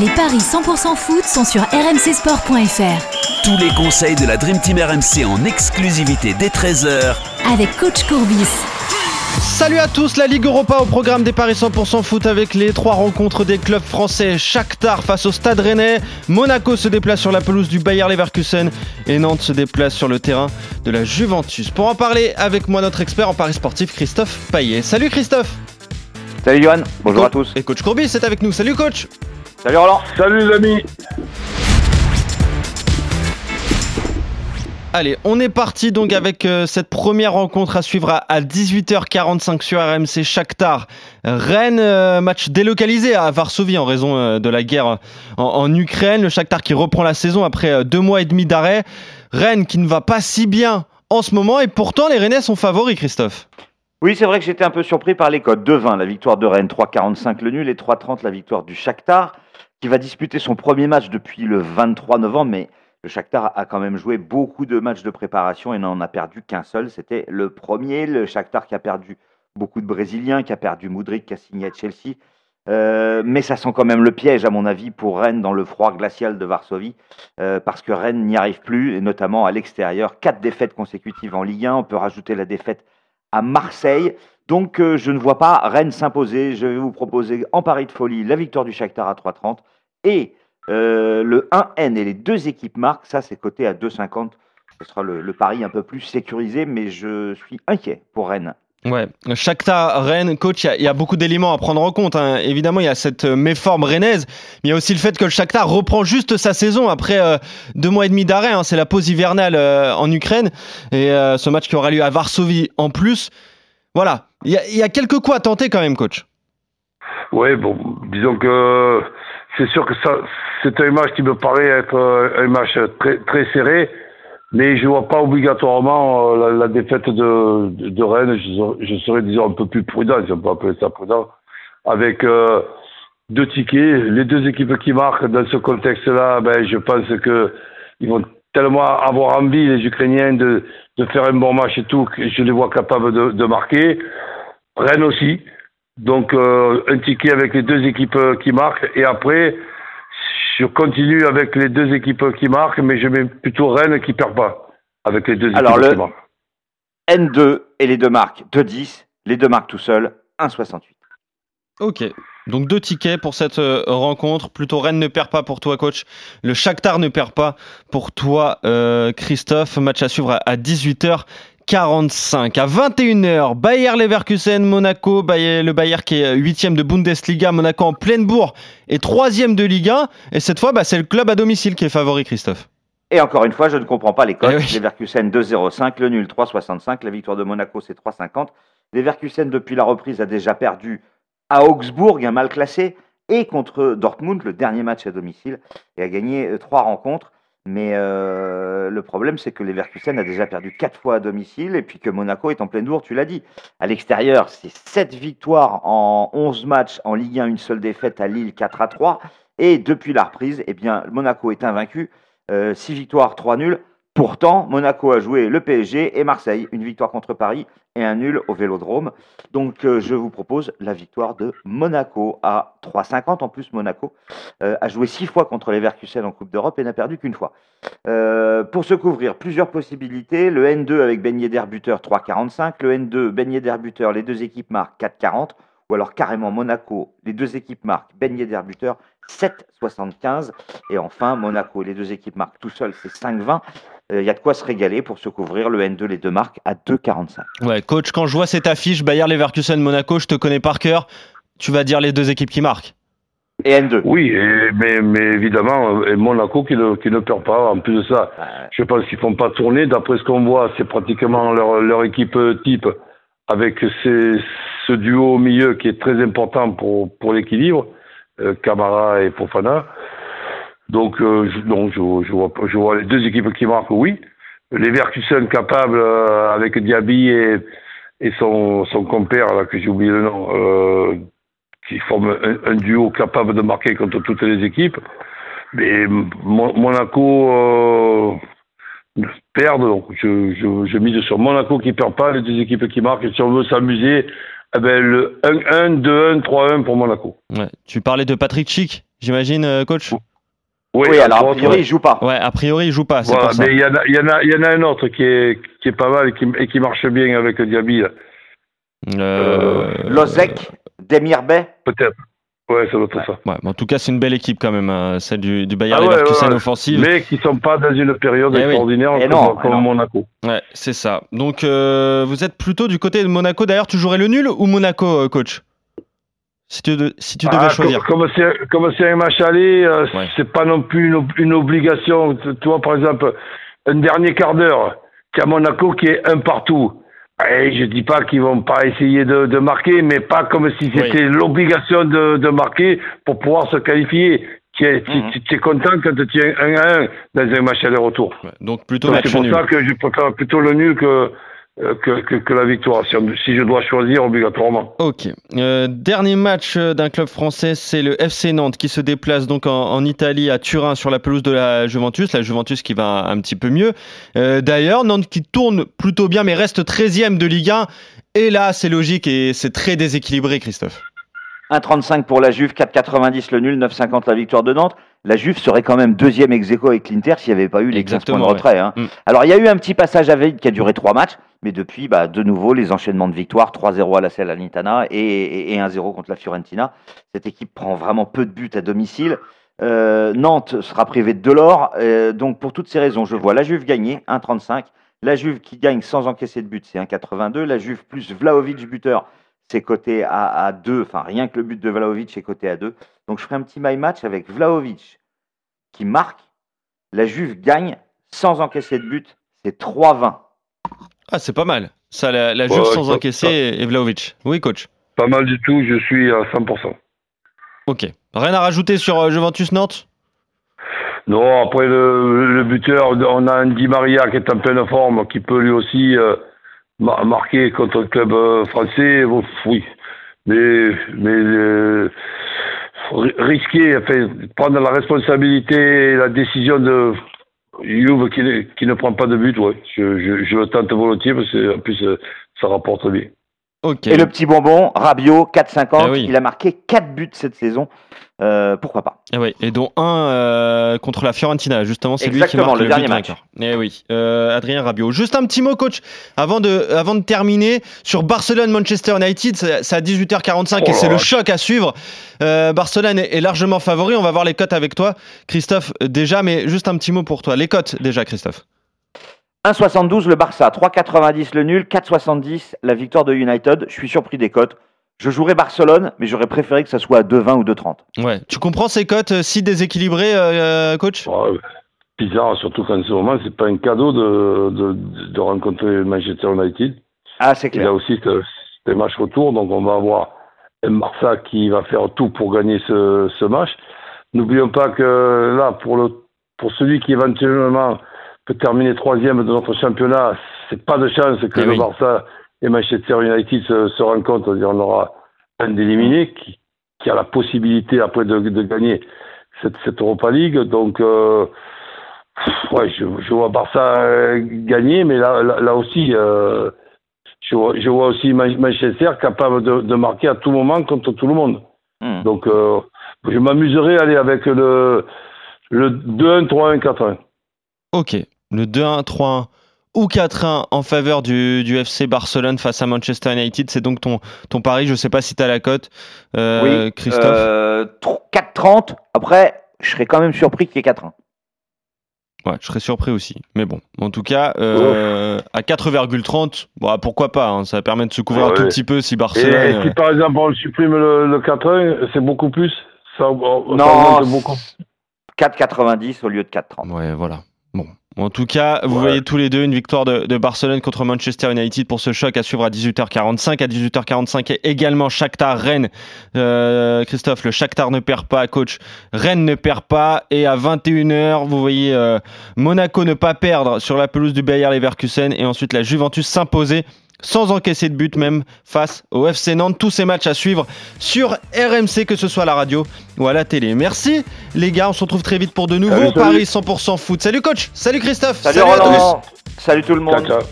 Les paris 100% foot sont sur rmcsport.fr. Tous les conseils de la Dream Team RMC en exclusivité dès 13h Avec coach Courbis. Salut à tous, la Ligue Europa au programme des Paris 100% foot avec les trois rencontres des clubs français. Shakhtar face au Stade Rennais, Monaco se déplace sur la pelouse du Bayer Leverkusen et Nantes se déplace sur le terrain de la Juventus. Pour en parler avec moi notre expert en paris sportif Christophe Paillet. Salut Christophe Salut Johan, bonjour à tous. Et coach Courbis est avec nous. Salut coach Salut Roland. Salut les amis. Allez, on est parti donc avec euh, cette première rencontre à suivre à, 18h45 sur RMC Shakhtar. Rennes, euh, match délocalisé à Varsovie en raison euh, de la guerre en, Ukraine. Le Shakhtar qui reprend la saison après deux mois et demi d'arrêt. Rennes qui ne va pas si bien en ce moment et pourtant les Rennais sont favoris, Christophe. Oui, c'est vrai que j'étais un peu surpris par les codes. 2-20 la victoire de Rennes, 3-45 le nul et 3-30 la victoire du Shakhtar qui va disputer son premier match depuis le 23 novembre, mais le Shakhtar a quand même joué beaucoup de matchs de préparation et n'en a perdu qu'un seul. C'était le premier. Le Shakhtar qui a perdu beaucoup de Brésiliens, qui a perdu Moudric, qui a signé à Chelsea. Euh, mais ça sent quand même le piège, à mon avis, pour Rennes dans le froid glacial de Varsovie, euh, parce que Rennes n'y arrive plus, et notamment à l'extérieur. Quatre défaites consécutives en Ligue 1. On peut rajouter la défaite à Marseille. Donc euh, je ne vois pas Rennes s'imposer. Je vais vous proposer en pari de folie la victoire du Shakhtar à 3,30 et euh, le 1N et les deux équipes marquent. Ça c'est coté à 2,50. Ce sera le, pari un peu plus sécurisé, mais je suis inquiet pour Rennes. Ouais, Shakhtar, Rennes, coach, il y, a beaucoup d'éléments à prendre en compte. Hein. Évidemment, il y a cette euh, méforme rennaise, mais il y a aussi le fait que le Shakhtar reprend juste sa saison après deux mois et demi d'arrêt. Hein. C'est la pause hivernale en Ukraine et ce match qui aura lieu à Varsovie en plus. Voilà, il y, a, quelques coups à tenter quand même, coach. Oui, bon, disons que c'est sûr que ça, c'est un match qui me paraît être euh, un match très, très serré, mais je ne vois pas obligatoirement euh, la, défaite de, de, Rennes. Je, serais, disons, un peu plus prudent, si on peut appeler ça prudent, avec euh, deux tickets. Les deux équipes qui marquent dans ce contexte-là, ben, je pense qu'ils vont tellement avoir envie, les Ukrainiens, de, de faire un bon match et tout, que je les vois capables de, de marquer. Rennes aussi. Donc euh, un ticket avec les deux équipes qui marquent. Et après, je continue avec les deux équipes qui marquent, mais je mets plutôt Rennes qui perd pas avec les deux Alors équipes qui marquent. N2 et les deux marques 2-10, les deux marques tout seuls 1,68. Ok. Donc deux tickets pour cette euh, rencontre. Plutôt Rennes ne perd pas pour toi, coach. Le Shakhtar ne perd pas pour toi, euh, Christophe. Match à suivre à 18h. 45 à 21h, Bayer Leverkusen, Monaco, le Bayer qui est 8 de Bundesliga, Monaco en pleine bourre et 3 de Ligue 1. Et cette fois, bah, c'est le club à domicile qui est favori, Christophe. Et encore une fois, je ne comprends pas les codes. Eh Leverkusen 2-0-5, le nul 3-65, la victoire de Monaco c'est 3-50. Leverkusen depuis la reprise a déjà perdu à Augsbourg, un mal classé, et contre Dortmund, le dernier match à domicile, et a gagné 3 euh, rencontres. Mais euh, le problème, c'est que Leverkusen a déjà perdu 4 fois à domicile et puis que Monaco est en pleine bourre, tu l'as dit. À l'extérieur, c'est 7 victoires en 11 matchs en Ligue 1, une seule défaite à Lille 4 à 3. Et depuis la reprise, eh bien, Monaco est invaincu, 6 euh, victoires, 3 nuls. Pourtant, Monaco a joué le PSG et Marseille, une victoire contre Paris et un nul au Vélodrome. Donc euh, je vous propose la victoire de Monaco à 3,50. En plus, Monaco euh, a joué six fois contre les Verkusen en Coupe d'Europe et n'a perdu qu'une fois. Euh, pour se couvrir, plusieurs possibilités. Le N2 avec Ben Yedder buteur 3,45. Le N2 Ben Yedder les deux équipes marquent 4,40. Ou alors carrément Monaco, les deux équipes marquent Ben Yedder buteur 7,75. Et enfin, Monaco, les deux équipes marquent tout seul, c'est 5,20 il euh, y a de quoi se régaler pour se couvrir le N2, les deux marques, à 2,45. Ouais, coach, quand je vois cette affiche Bayer Leverkusen Monaco, je te connais par cœur. Tu vas dire les deux équipes qui marquent. Et N2. Oui, mais, mais, évidemment, et Monaco qui ne, qui ne perd pas. En plus de ça, je pense qu'ils ne font pas tourner. D'après ce qu'on voit, c'est pratiquement leur, leur, équipe type avec ce duo au milieu qui est très important pour, pour l'équilibre, euh, Camara et Fofana. Donc, euh, je, non, je, vois, les deux équipes qui marquent, oui. Les Verkusen capables, euh, avec Diaby et, son, compère, là, que j'ai oublié le nom, euh, qui forment un, duo capable de marquer contre toutes les équipes. Mais Monaco euh, perd, donc je, mise sur Monaco qui perd pas, les deux équipes qui marquent. Et si on veut s'amuser, eh ben, le 1-1, 2-1, 3-1 pour Monaco. Ouais. Tu parlais de Patrick Chic j'imagine, coach? Oui, alors a priori, il joue pas. Ouais, a priori, il joue pas. Voilà, mais il y, en a, y, en a, y en a un autre qui est, qui est pas mal et qui, et qui marche bien avec Diaby. Euh... Lozek, Demir Bay Peut-être. Ouais, ça doit être ça. Ouais, mais en tout cas, c'est une belle équipe quand même, hein, celle du, du Bayern ah Leverkusen offensive. Mais qui sont pas dans une période eh extraordinaire oui. comme, non, comme non. Monaco. Ouais, c'est ça. Donc, euh, vous êtes plutôt du côté de Monaco. D'ailleurs, tu jouerais le nul ou Monaco, euh, coach? Si tu, de, si tu devais ah, choisir. Comme c'est un match aller, euh, ouais. c'est pas non plus une, une, obligation. Tu vois, par exemple, un dernier quart d'heure qu'à Monaco qui est un partout. Et je dis pas qu'ils vont pas essayer de, de, marquer, mais pas comme si c'était oui. l'obligation de, de, marquer pour pouvoir se qualifier. Tu es, -hmm. tu, es content quand tu es 1 à 1 dans un match aller-retour. Ouais, donc plutôt C'est pour nul. ça que je préfère plutôt le nul que, que, que, que, la victoire, si, si, je dois choisir obligatoirement. Ok. Euh, dernier match d'un club français, c'est le FC Nantes qui se déplace donc en, en, Italie à Turin sur la pelouse de la Juventus. La Juventus qui va un petit peu mieux. Euh, D'ailleurs, Nantes qui tourne plutôt bien mais reste 13e de Ligue 1. Et là, c'est logique et c'est très déséquilibré, Christophe. 1,35 pour la Juve, 4,90 le nul, 9,50 la victoire de Nantes. La Juve serait quand même deuxième ex aequo avec l'Inter s'il n'y avait pas eu les 15 points de retrait. Hein. Mm. Alors il y a eu un petit passage à vide qui a duré trois matchs, mais depuis, bah, de nouveau, les enchaînements de victoires, 3-0 à la Salernitana et, et, et 1-0 contre la Fiorentina. Cette équipe prend vraiment peu de buts à domicile. Euh, Nantes sera privée de Delors. Euh, donc pour toutes ces raisons, je vois la Juve gagner, 1,35. La Juve qui gagne sans encaisser de but, c'est 1,82. La Juve plus Vlaovic buteur, c'est coté à, à 2. Enfin, rien que le but de Vlaovic est coté à 2. Donc je ferai un petit my match avec Vlaovic qui marque. La Juve gagne sans encaisser de but, c'est 3-20. Ah, c'est pas mal. Ça, la, la Juve ouais, sans ça, encaisser ça. et Vlaovic. Oui, coach. Pas mal du tout, je suis à 100%. Ok. Rien à rajouter sur euh, Juventus Nantes? Non, après le, le, buteur, on a un Di Maria qui est en pleine forme, qui peut lui aussi euh, marquer contre le club euh, français. Oui. Mais, mais euh, risquer, enfin, prendre la responsabilité et la décision de Juve qui, qui, ne prend pas de but, ouais. je, je, je le tente volontiers parce que en plus ça rapporte bien. Okay. Et le petit bonbon, Rabiot, 4,50. Ah oui. Il a marqué 4 buts cette saison. Euh, pourquoi pas et, oui. et dont un euh, contre la Fiorentina, justement, c'est lui qui marque le, le dernier match. Et oui, euh, Adrien Rabiot. Juste un petit mot, coach, avant de, avant de terminer, sur Barcelone-Manchester United, c'est à 18h45 oh et c'est le choc à suivre. Barcelone est, est, largement favori, on va voir les cotes avec toi, Christophe, déjà, mais juste un petit mot pour toi. Les cotes, déjà, Christophe 1,72 le Barça, 3,90 le nul, 4,70 la victoire de United. Je suis surpris des cotes. Je jouerais Barcelone, mais j'aurais préféré que ça soit à 2,20 ou 2,30. Ouais. Tu comprends ces cotes euh, si déséquilibrées, euh, coach? Ouais, Bizarre, surtout qu'en ce moment, c'est pas un cadeau de, de, de, rencontrer Manchester United. Ah, c'est clair. Il y a aussi des matchs retour, donc on va avoir un Barça qui va faire tout pour gagner ce, ce match. N'oublions pas que là, pour, le, pour celui qui éventuellement peut terminer troisième de notre championnat, c'est pas de chance que eh le oui. Barça et Manchester United se, se rencontrent. On aura un d'éliminé qui, qui, a la possibilité après de, de gagner cette, cette, Europa League. Donc, euh, ouais, je, je, vois Barça gagner, mais là, là, là aussi, euh, je, vois, je, vois, aussi Manchester capable de, de, marquer à tout moment contre tout le monde. Mm. Donc, euh, je m'amuserai à aller avec le, le 2-1, 3-1, 4-1. Ok, le 2-1, 3-1 ou 4-1 en faveur du, du, FC Barcelone face à Manchester United. C'est donc ton, ton pari. Je ne sais pas si tu as la cote, euh, oui, Christophe. Euh, 4-30. Après, je serais quand même surpris qu'il y ait 4-1. Ouais, je serais surpris aussi. Mais bon, en tout cas, euh, à 4,30, bon, pourquoi pas hein, Ça permet de se couvrir ah, un tout petit peu si Barcelone. Et, et si par exemple on supprime le, le 4-1, c'est beaucoup plus? Ça, Non, 4,90 au lieu de 4,30. Ouais, voilà. Bon, en tout cas, vous ouais. voyez tous les deux une victoire de, de, Barcelone contre Manchester United pour ce choc à suivre à 18h45. À 18h45 et également Shakhtar Rennes. Euh, Christophe, le Shakhtar ne perd pas, coach. Rennes ne perd pas. Et à 21h, vous voyez euh, Monaco ne pas perdre sur la pelouse du Bayer Leverkusen et ensuite la Juventus s'imposer sans encaisser de but même face au FC Nantes. Tous ces matchs à suivre sur RMC, que ce soit à la radio ou à la télé. Merci les gars, on se retrouve très vite pour de nouveaux Paris 100% foot. Salut coach, salut Christophe, salut, salut Roland, salut tout le monde. Ciao, ciao.